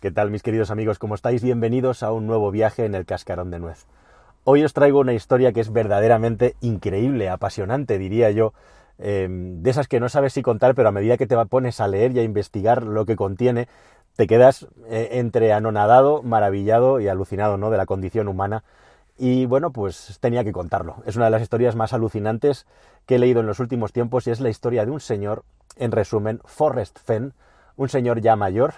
¿Qué tal mis queridos amigos? ¿Cómo estáis? Bienvenidos a un nuevo viaje en el cascarón de nuez. Hoy os traigo una historia que es verdaderamente increíble, apasionante, diría yo, em, de esas que no sabes si contar, pero a medida que te pones a leer y a investigar lo que contiene, te quedas eh, entre anonadado, maravillado y alucinado ¿no? de la condición humana. Y bueno, pues tenía que contarlo. Es una de las historias más alucinantes que he leído en los últimos tiempos y es la historia de un señor, en resumen, Forrest Fenn, un señor ya mayor,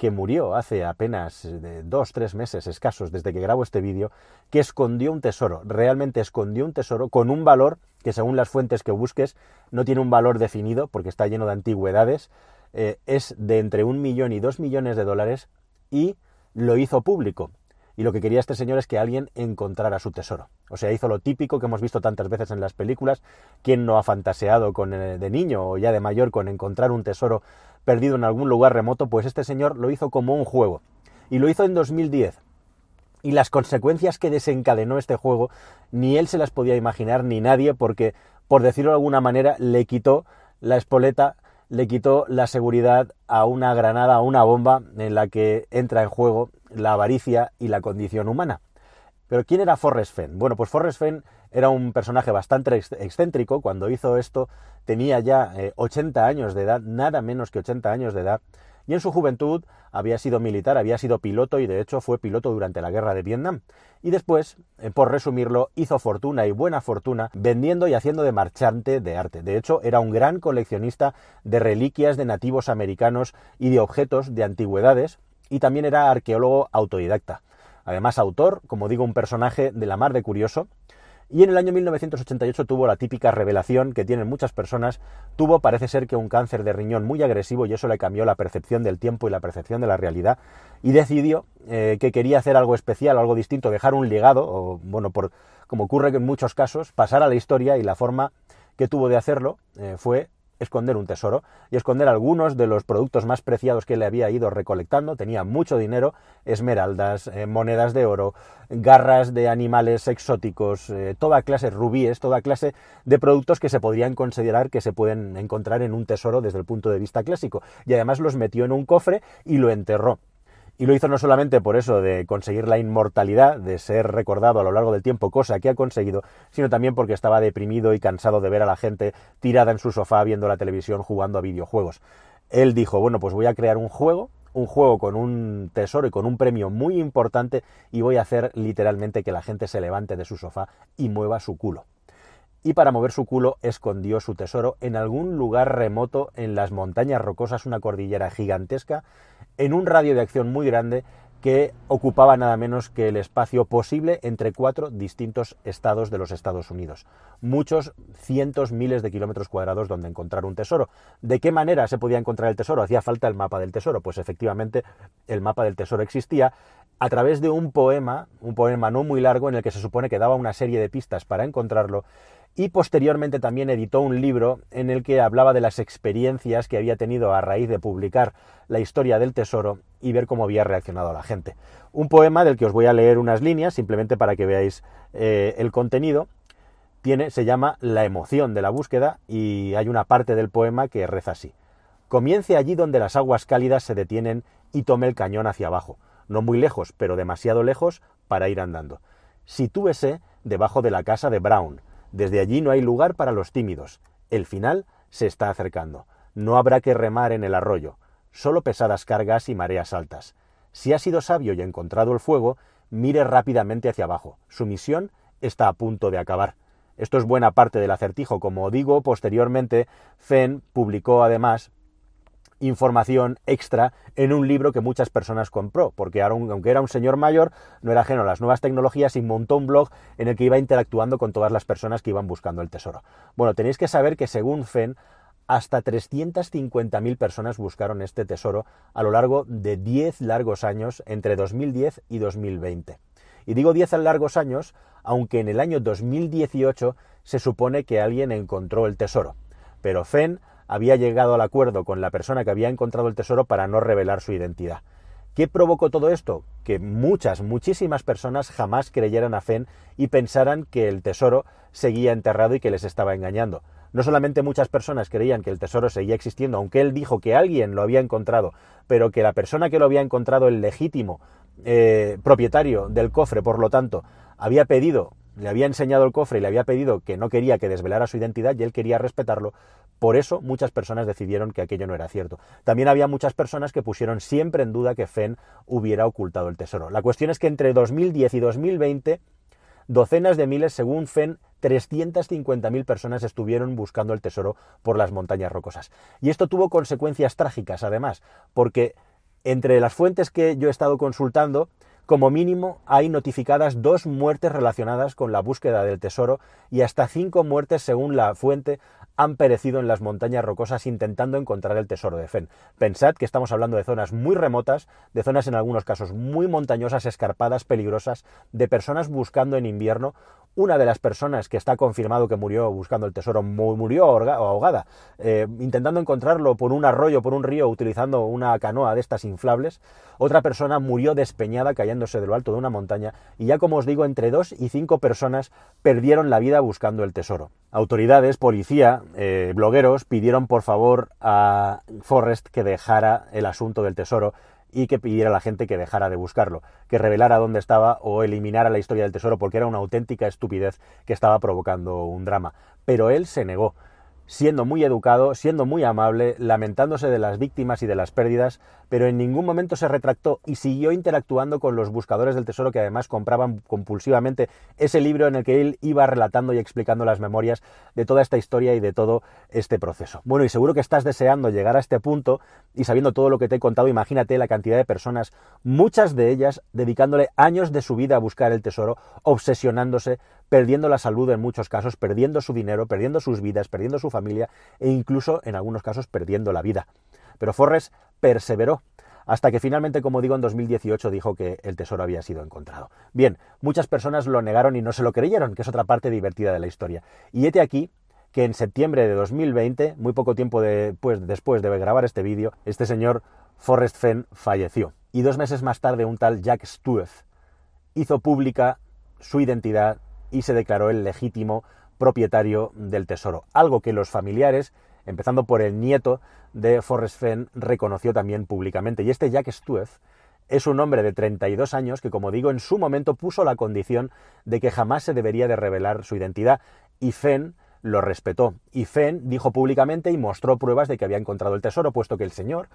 que murió hace apenas eh, dos, tres meses escasos desde que grabo este vídeo, que escondió un tesoro, realmente escondió un tesoro con un valor que según las fuentes que busques no tiene un valor definido porque está lleno de antigüedades, eh, es de entre un millón y dos millones de dólares y lo hizo público. Y lo que quería este señor es que alguien encontrara su tesoro. O sea, hizo lo típico que hemos visto tantas veces en las películas. ¿Quién no ha fantaseado con, eh, de niño o ya de mayor con encontrar un tesoro perdido en algún lugar remoto, pues este señor lo hizo como un juego. Y lo hizo en 2010. Y las consecuencias que desencadenó este juego, ni él se las podía imaginar, ni nadie, porque, por decirlo de alguna manera, le quitó la espoleta, le quitó la seguridad a una granada, a una bomba en la que entra en juego la avaricia y la condición humana. Pero ¿quién era Forrest Fenn? Bueno, pues Forrest Fenn era un personaje bastante excéntrico. Cuando hizo esto tenía ya 80 eh, años de edad, nada menos que 80 años de edad. Y en su juventud había sido militar, había sido piloto y de hecho fue piloto durante la guerra de Vietnam. Y después, eh, por resumirlo, hizo fortuna y buena fortuna vendiendo y haciendo de marchante de arte. De hecho, era un gran coleccionista de reliquias de nativos americanos y de objetos de antigüedades y también era arqueólogo autodidacta. Además, autor, como digo, un personaje de la mar de curioso. Y en el año 1988 tuvo la típica revelación que tienen muchas personas. Tuvo, parece ser que un cáncer de riñón muy agresivo y eso le cambió la percepción del tiempo y la percepción de la realidad. Y decidió eh, que quería hacer algo especial, algo distinto, dejar un legado, o bueno, por, como ocurre en muchos casos, pasar a la historia y la forma que tuvo de hacerlo eh, fue esconder un tesoro y esconder algunos de los productos más preciados que le había ido recolectando. Tenía mucho dinero, esmeraldas, eh, monedas de oro, garras de animales exóticos, eh, toda clase, rubíes, toda clase de productos que se podrían considerar que se pueden encontrar en un tesoro desde el punto de vista clásico. Y además los metió en un cofre y lo enterró. Y lo hizo no solamente por eso de conseguir la inmortalidad, de ser recordado a lo largo del tiempo, cosa que ha conseguido, sino también porque estaba deprimido y cansado de ver a la gente tirada en su sofá viendo la televisión jugando a videojuegos. Él dijo, bueno, pues voy a crear un juego, un juego con un tesoro y con un premio muy importante y voy a hacer literalmente que la gente se levante de su sofá y mueva su culo y para mover su culo escondió su tesoro en algún lugar remoto en las montañas rocosas, una cordillera gigantesca, en un radio de acción muy grande que ocupaba nada menos que el espacio posible entre cuatro distintos estados de los Estados Unidos. Muchos cientos, miles de kilómetros cuadrados donde encontrar un tesoro. ¿De qué manera se podía encontrar el tesoro? ¿Hacía falta el mapa del tesoro? Pues efectivamente el mapa del tesoro existía a través de un poema, un poema no muy largo en el que se supone que daba una serie de pistas para encontrarlo y posteriormente también editó un libro en el que hablaba de las experiencias que había tenido a raíz de publicar la historia del tesoro y ver cómo había reaccionado la gente. Un poema del que os voy a leer unas líneas simplemente para que veáis eh, el contenido. Se llama La emoción de la búsqueda y hay una parte del poema que reza así. Comience allí donde las aguas cálidas se detienen y tome el cañón hacia abajo, no muy lejos, pero demasiado lejos para ir andando. Sitúese debajo de la casa de Brown, desde allí no hay lugar para los tímidos. El final se está acercando. No habrá que remar en el arroyo, solo pesadas cargas y mareas altas. Si ha sido sabio y encontrado el fuego, mire rápidamente hacia abajo. Su misión está a punto de acabar. Esto es buena parte del acertijo. Como digo, posteriormente, Fenn publicó además información extra en un libro que muchas personas compró, porque aunque era un señor mayor, no era ajeno a las nuevas tecnologías y montó un blog en el que iba interactuando con todas las personas que iban buscando el tesoro. Bueno, tenéis que saber que según Fenn, hasta 350.000 personas buscaron este tesoro a lo largo de 10 largos años entre 2010 y 2020. Y digo 10 largos años, aunque en el año 2018 se supone que alguien encontró el tesoro. Pero Fenn había llegado al acuerdo con la persona que había encontrado el tesoro para no revelar su identidad. ¿Qué provocó todo esto? Que muchas, muchísimas personas jamás creyeran a Fenn y pensaran que el tesoro seguía enterrado y que les estaba engañando. No solamente muchas personas creían que el tesoro seguía existiendo, aunque él dijo que alguien lo había encontrado, pero que la persona que lo había encontrado, el legítimo eh, propietario del cofre, por lo tanto, había pedido, le había enseñado el cofre y le había pedido que no quería que desvelara su identidad y él quería respetarlo, por eso muchas personas decidieron que aquello no era cierto. También había muchas personas que pusieron siempre en duda que Fenn hubiera ocultado el tesoro. La cuestión es que entre 2010 y 2020, docenas de miles, según Fenn, 350.000 personas estuvieron buscando el tesoro por las montañas rocosas. Y esto tuvo consecuencias trágicas, además, porque entre las fuentes que yo he estado consultando, como mínimo hay notificadas dos muertes relacionadas con la búsqueda del tesoro y hasta cinco muertes, según la fuente, han perecido en las montañas rocosas intentando encontrar el tesoro de Fen. Pensad que estamos hablando de zonas muy remotas, de zonas en algunos casos muy montañosas, escarpadas, peligrosas, de personas buscando en invierno una de las personas que está confirmado que murió buscando el tesoro murió ahogada, eh, intentando encontrarlo por un arroyo, por un río, utilizando una canoa de estas inflables. Otra persona murió despeñada cayéndose de lo alto de una montaña y ya como os digo, entre dos y cinco personas perdieron la vida buscando el tesoro. Autoridades, policía, eh, blogueros pidieron por favor a Forrest que dejara el asunto del tesoro y que pidiera a la gente que dejara de buscarlo, que revelara dónde estaba o eliminara la historia del tesoro porque era una auténtica estupidez que estaba provocando un drama. Pero él se negó siendo muy educado, siendo muy amable, lamentándose de las víctimas y de las pérdidas, pero en ningún momento se retractó y siguió interactuando con los buscadores del tesoro que además compraban compulsivamente ese libro en el que él iba relatando y explicando las memorias de toda esta historia y de todo este proceso. Bueno, y seguro que estás deseando llegar a este punto y sabiendo todo lo que te he contado, imagínate la cantidad de personas, muchas de ellas dedicándole años de su vida a buscar el tesoro, obsesionándose, perdiendo la salud en muchos casos, perdiendo su dinero, perdiendo sus vidas, perdiendo su familia e incluso en algunos casos perdiendo la vida. Pero Forrest perseveró hasta que finalmente, como digo, en 2018 dijo que el tesoro había sido encontrado. Bien, muchas personas lo negaron y no se lo creyeron, que es otra parte divertida de la historia. Y hete aquí que en septiembre de 2020, muy poco tiempo pues, después de grabar este vídeo, este señor Forrest Fenn falleció. Y dos meses más tarde un tal Jack Stueth hizo pública su identidad y se declaró el legítimo propietario del tesoro, algo que los familiares, empezando por el nieto de Forrest Fenn, reconoció también públicamente. Y este Jack Stueth es un hombre de 32 años que, como digo, en su momento puso la condición de que jamás se debería de revelar su identidad y Fenn lo respetó. Y Fenn dijo públicamente y mostró pruebas de que había encontrado el tesoro, puesto que el señor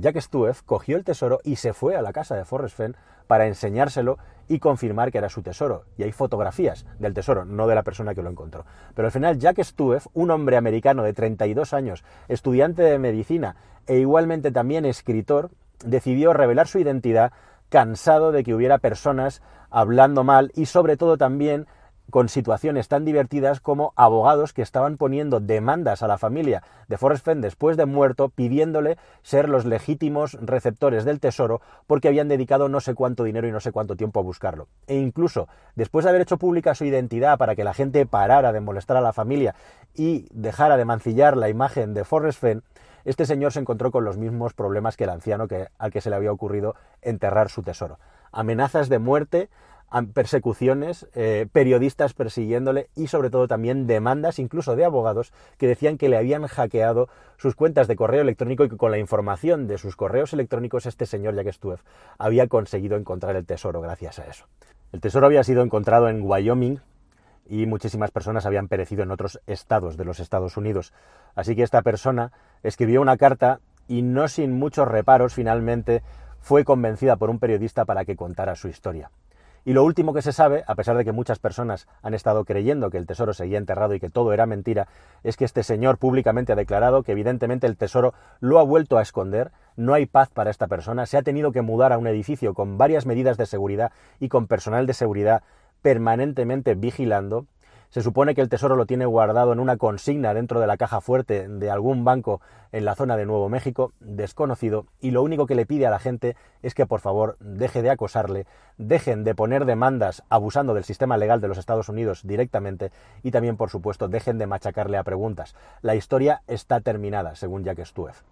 Jack Stuef cogió el tesoro y se fue a la casa de Forrest Fenn para enseñárselo y confirmar que era su tesoro. Y hay fotografías del tesoro, no de la persona que lo encontró. Pero al final Jack Stuef, un hombre americano de 32 años, estudiante de medicina e igualmente también escritor, decidió revelar su identidad cansado de que hubiera personas hablando mal y sobre todo también con situaciones tan divertidas como abogados que estaban poniendo demandas a la familia de Forrest Fenn después de muerto pidiéndole ser los legítimos receptores del tesoro porque habían dedicado no sé cuánto dinero y no sé cuánto tiempo a buscarlo. E incluso después de haber hecho pública su identidad para que la gente parara de molestar a la familia y dejara de mancillar la imagen de Forrest Fenn, este señor se encontró con los mismos problemas que el anciano que, al que se le había ocurrido enterrar su tesoro. Amenazas de muerte, persecuciones, eh, periodistas persiguiéndole y sobre todo también demandas incluso de abogados que decían que le habían hackeado sus cuentas de correo electrónico y que con la información de sus correos electrónicos este señor Jack Stuef había conseguido encontrar el tesoro gracias a eso. El tesoro había sido encontrado en Wyoming y muchísimas personas habían perecido en otros estados de los Estados Unidos. Así que esta persona escribió una carta y no sin muchos reparos finalmente fue convencida por un periodista para que contara su historia. Y lo último que se sabe, a pesar de que muchas personas han estado creyendo que el tesoro seguía enterrado y que todo era mentira, es que este señor públicamente ha declarado que evidentemente el tesoro lo ha vuelto a esconder, no hay paz para esta persona, se ha tenido que mudar a un edificio con varias medidas de seguridad y con personal de seguridad permanentemente vigilando, se supone que el tesoro lo tiene guardado en una consigna dentro de la caja fuerte de algún banco en la zona de Nuevo México, desconocido, y lo único que le pide a la gente es que por favor deje de acosarle, dejen de poner demandas abusando del sistema legal de los Estados Unidos directamente y también, por supuesto, dejen de machacarle a preguntas. La historia está terminada, según Jack Stuef.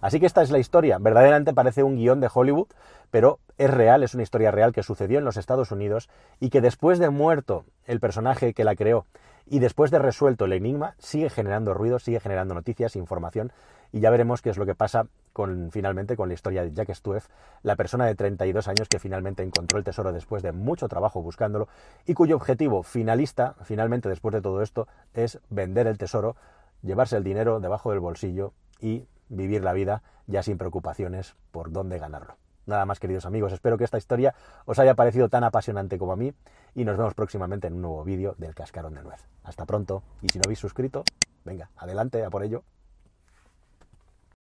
Así que esta es la historia. Verdaderamente parece un guion de Hollywood, pero es real, es una historia real que sucedió en los Estados Unidos y que después de muerto el personaje que la creó Y después de resuelto el enigma, sigue generando ruido, sigue generando noticias, información, y ya veremos qué es lo que pasa con, finalmente con la historia de Jack Stueff, la persona de 32 años que finalmente encontró el tesoro después de mucho trabajo buscándolo y cuyo objetivo finalista, finalmente después de todo esto, es vender el tesoro, llevarse el dinero debajo del bolsillo y vivir la vida ya sin preocupaciones por dónde ganarlo. Nada más, queridos amigos, espero que esta historia os haya parecido tan apasionante como a mí y nos vemos próximamente en un nuevo vídeo del cascarón de nuez. Hasta pronto y si no habéis suscrito, venga, adelante a por ello.